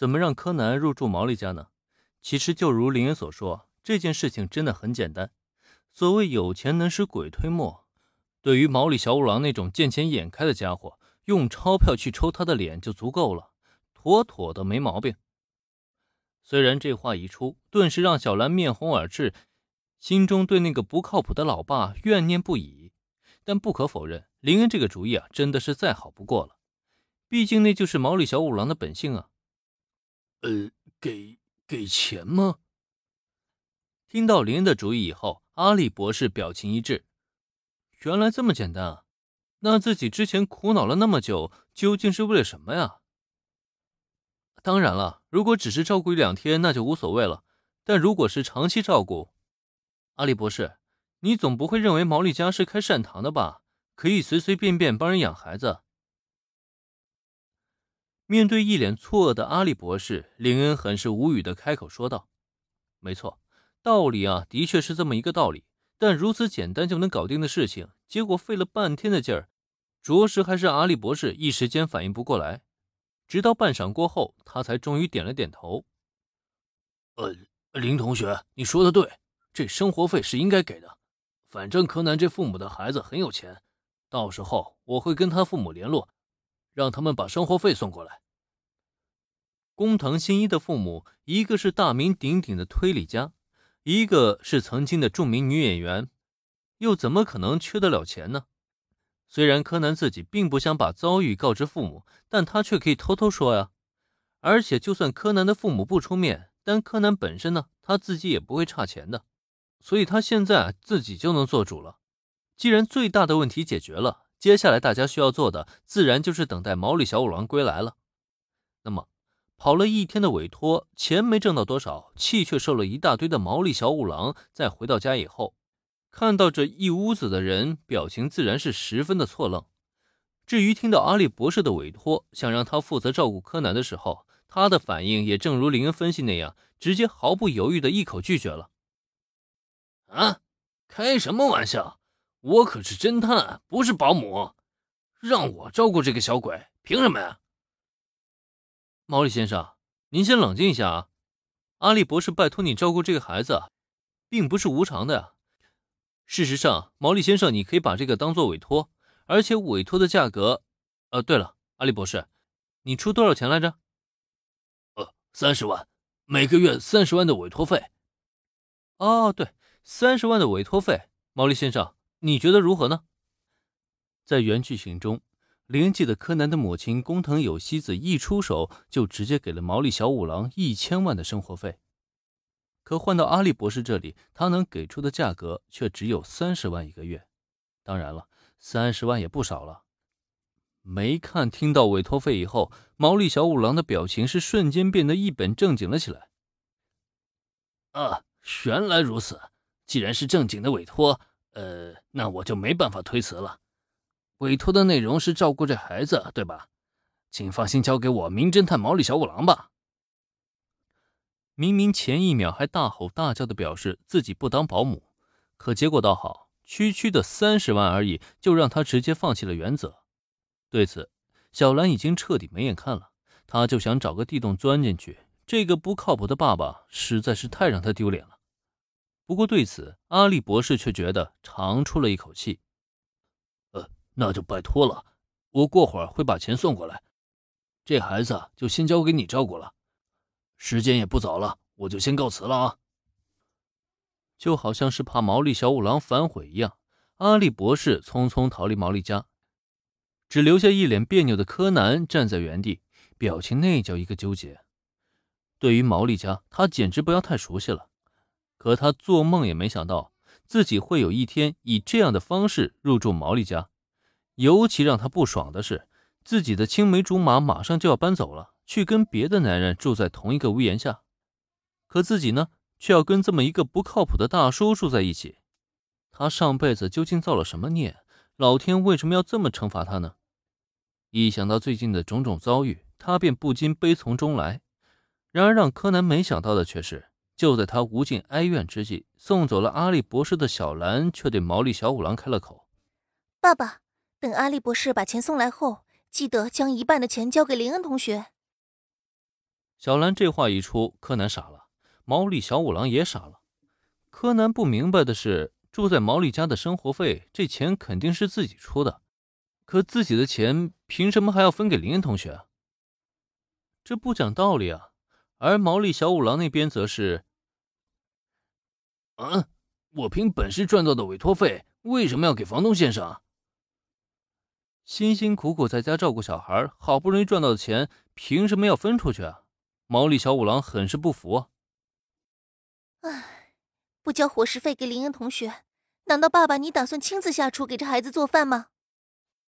怎么让柯南入住毛利家呢？其实就如林恩所说，这件事情真的很简单。所谓有钱能使鬼推磨，对于毛利小五郎那种见钱眼开的家伙，用钞票去抽他的脸就足够了，妥妥的没毛病。虽然这话一出，顿时让小兰面红耳赤，心中对那个不靠谱的老爸怨念不已。但不可否认，林恩这个主意啊，真的是再好不过了。毕竟那就是毛利小五郎的本性啊。呃，给给钱吗？听到林恩的主意以后，阿笠博士表情一滞。原来这么简单啊！那自己之前苦恼了那么久，究竟是为了什么呀？当然了，如果只是照顾一两天，那就无所谓了。但如果是长期照顾，阿笠博士，你总不会认为毛利家是开善堂的吧？可以随随便便帮人养孩子？面对一脸错愕的阿笠博士，林恩很是无语的开口说道：“没错，道理啊，的确是这么一个道理。但如此简单就能搞定的事情，结果费了半天的劲儿，着实还是阿笠博士一时间反应不过来。直到半晌过后，他才终于点了点头：‘呃，林同学，你说的对，这生活费是应该给的。反正柯南这父母的孩子很有钱，到时候我会跟他父母联络。’”让他们把生活费送过来。工藤新一的父母，一个是大名鼎鼎的推理家，一个是曾经的著名女演员，又怎么可能缺得了钱呢？虽然柯南自己并不想把遭遇告知父母，但他却可以偷偷说呀。而且，就算柯南的父母不出面，但柯南本身呢，他自己也不会差钱的，所以他现在自己就能做主了。既然最大的问题解决了。接下来大家需要做的，自然就是等待毛利小五郎归来了。那么，跑了一天的委托，钱没挣到多少，气却受了一大堆的毛利小五郎，在回到家以后，看到这一屋子的人，表情自然是十分的错愣。至于听到阿笠博士的委托，想让他负责照顾柯南的时候，他的反应也正如林恩分析那样，直接毫不犹豫的一口拒绝了。啊，开什么玩笑！我可是侦探，不是保姆，让我照顾这个小鬼，凭什么呀？毛利先生，您先冷静一下啊！阿笠博士拜托你照顾这个孩子，并不是无偿的呀。事实上，毛利先生，你可以把这个当做委托，而且委托的价格……呃，对了，阿笠博士，你出多少钱来着？呃，三十万，每个月三十万的委托费。哦，对，三十万的委托费，毛利先生。你觉得如何呢？在原剧情中，灵记的柯南的母亲工藤有希子一出手就直接给了毛利小五郎一千万的生活费，可换到阿笠博士这里，他能给出的价格却只有三十万一个月。当然了，三十万也不少了。没看听到委托费以后，毛利小五郎的表情是瞬间变得一本正经了起来。啊，原来如此！既然是正经的委托。呃，那我就没办法推辞了。委托的内容是照顾这孩子，对吧？请放心交给我，名侦探毛利小五郎吧。明明前一秒还大吼大叫的表示自己不当保姆，可结果倒好，区区的三十万而已，就让他直接放弃了原则。对此，小兰已经彻底没眼看了，她就想找个地洞钻进去。这个不靠谱的爸爸实在是太让他丢脸了。不过对此，阿笠博士却觉得长出了一口气。那就拜托了，我过会儿会把钱送过来。这孩子就先交给你照顾了，时间也不早了，我就先告辞了啊。就好像是怕毛利小五郎反悔一样，阿笠博士匆匆逃离毛利家，只留下一脸别扭的柯南站在原地，表情那叫一个纠结。对于毛利家，他简直不要太熟悉了。可他做梦也没想到，自己会有一天以这样的方式入住毛利家。尤其让他不爽的是，自己的青梅竹马马上就要搬走了，去跟别的男人住在同一个屋檐下。可自己呢，却要跟这么一个不靠谱的大叔住在一起。他上辈子究竟造了什么孽？老天为什么要这么惩罚他呢？一想到最近的种种遭遇，他便不禁悲从中来。然而，让柯南没想到的却是。就在他无尽哀怨之际，送走了阿笠博士的小兰却对毛利小五郎开了口：“爸爸，等阿笠博士把钱送来后，记得将一半的钱交给林恩同学。”小兰这话一出，柯南傻了，毛利小五郎也傻了。柯南不明白的是，住在毛利家的生活费，这钱肯定是自己出的，可自己的钱凭什么还要分给林恩同学？这不讲道理啊！而毛利小五郎那边则是：“嗯，我凭本事赚到的委托费，为什么要给房东先生？辛辛苦苦在家照顾小孩，好不容易赚到的钱，凭什么要分出去啊？”毛利小五郎很是不服。唉，不交伙食费给林恩同学，难道爸爸你打算亲自下厨给这孩子做饭吗？